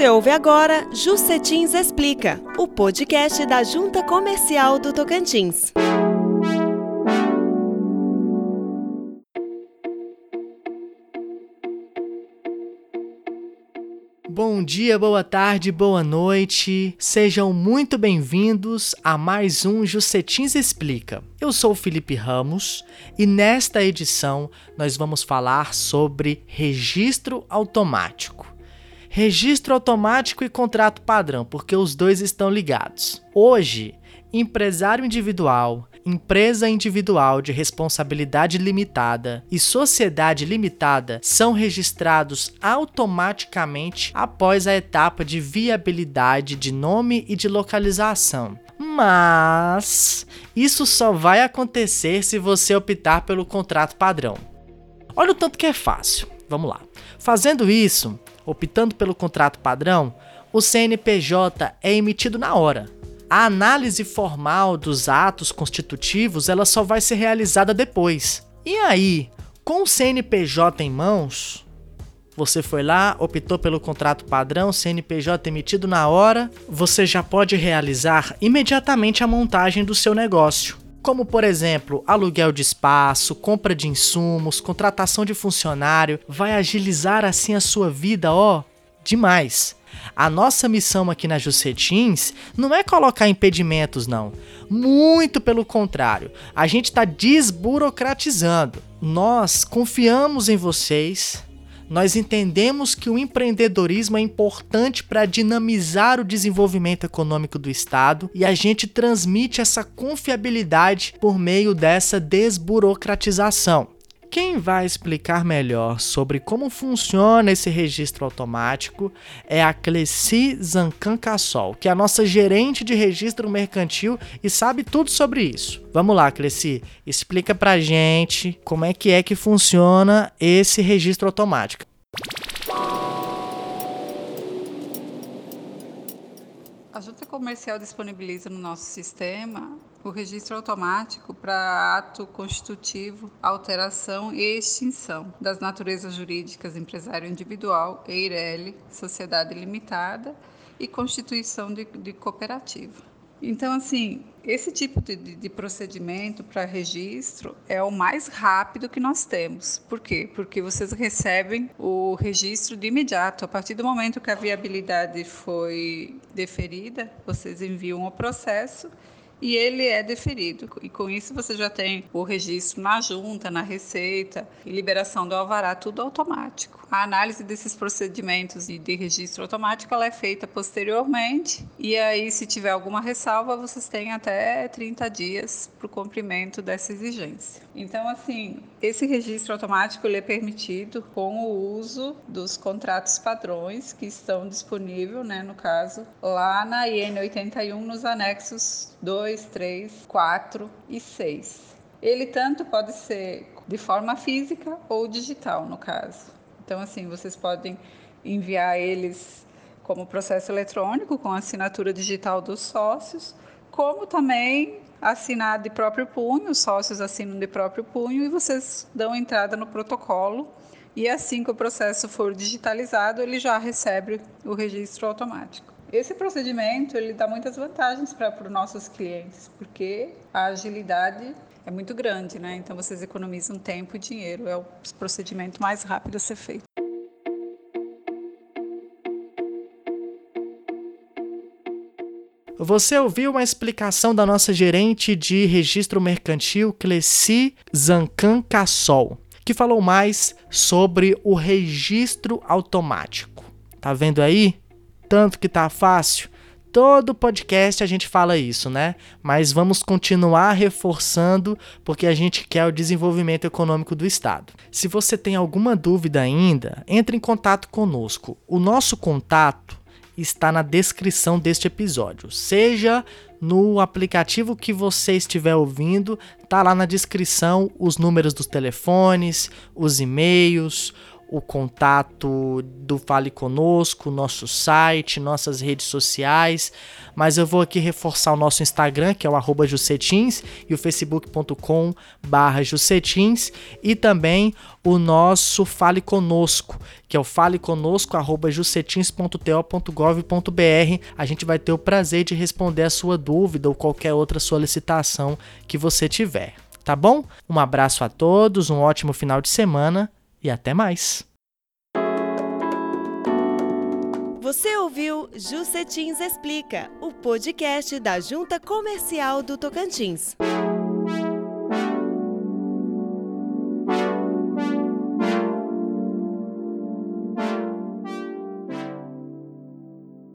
Você ouve agora Jucetins Explica, o podcast da Junta Comercial do Tocantins. Bom dia, boa tarde, boa noite. Sejam muito bem-vindos a mais um Jucetins Explica. Eu sou Felipe Ramos e nesta edição nós vamos falar sobre registro automático. Registro automático e contrato padrão, porque os dois estão ligados. Hoje, empresário individual, empresa individual de responsabilidade limitada e sociedade limitada são registrados automaticamente após a etapa de viabilidade de nome e de localização. Mas isso só vai acontecer se você optar pelo contrato padrão. Olha o tanto que é fácil. Vamos lá. Fazendo isso, optando pelo contrato padrão, o CNPJ é emitido na hora. A análise formal dos atos constitutivos ela só vai ser realizada depois. E aí, com o CNPJ em mãos, você foi lá, optou pelo contrato padrão, CNPJ emitido na hora, você já pode realizar imediatamente a montagem do seu negócio. Como, por exemplo, aluguel de espaço, compra de insumos, contratação de funcionário, vai agilizar assim a sua vida, ó, demais. A nossa missão aqui na Jucetins não é colocar impedimentos, não. Muito pelo contrário, a gente está desburocratizando. Nós confiamos em vocês. Nós entendemos que o empreendedorismo é importante para dinamizar o desenvolvimento econômico do Estado e a gente transmite essa confiabilidade por meio dessa desburocratização. Quem vai explicar melhor sobre como funciona esse registro automático é a Cleci Zancan Cassol, que é a nossa gerente de registro mercantil e sabe tudo sobre isso. Vamos lá, Cleci, explica pra gente como é que é que funciona esse registro automático. A junta comercial disponibiliza no nosso sistema o registro automático para ato constitutivo, alteração e extinção das naturezas jurídicas empresário individual, EIRELI, sociedade limitada e constituição de, de cooperativa. Então, assim, esse tipo de, de procedimento para registro é o mais rápido que nós temos. Por quê? Porque vocês recebem o registro de imediato. A partir do momento que a viabilidade foi deferida, vocês enviam o processo e ele é deferido. E com isso você já tem o registro na junta, na receita e liberação do alvará, tudo automático. A análise desses procedimentos de registro automático ela é feita posteriormente e aí se tiver alguma ressalva vocês têm até 30 dias para o cumprimento dessa exigência. Então assim, esse registro automático ele é permitido com o uso dos contratos padrões que estão disponíveis, né, no caso, lá na IN 81 nos anexos 2, 3, 4 e 6. Ele tanto pode ser de forma física ou digital, no caso. Então, assim, vocês podem enviar eles como processo eletrônico, com assinatura digital dos sócios, como também assinar de próprio punho, os sócios assinam de próprio punho e vocês dão entrada no protocolo. E assim que o processo for digitalizado, ele já recebe o registro automático. Esse procedimento ele dá muitas vantagens para os nossos clientes, porque a agilidade é muito grande, né? Então vocês economizam tempo e dinheiro, é o procedimento mais rápido a ser feito. Você ouviu uma explicação da nossa gerente de registro mercantil, Cleci Zancan Cassol, que falou mais sobre o registro automático. Tá vendo aí? Tanto que tá fácil. Todo podcast a gente fala isso, né? Mas vamos continuar reforçando porque a gente quer o desenvolvimento econômico do Estado. Se você tem alguma dúvida ainda, entre em contato conosco. O nosso contato está na descrição deste episódio. Seja no aplicativo que você estiver ouvindo, tá lá na descrição os números dos telefones, os e-mails, o contato do Fale Conosco, nosso site, nossas redes sociais, mas eu vou aqui reforçar o nosso Instagram, que é o Jucetins, e o facebook.com Jucetins, e também o nosso Fale Conosco, que é o faleconosco.jucetins.to.gov.br. A gente vai ter o prazer de responder a sua dúvida ou qualquer outra solicitação que você tiver. Tá bom? Um abraço a todos, um ótimo final de semana e até mais. Você ouviu Jucetins Explica, o podcast da Junta Comercial do Tocantins.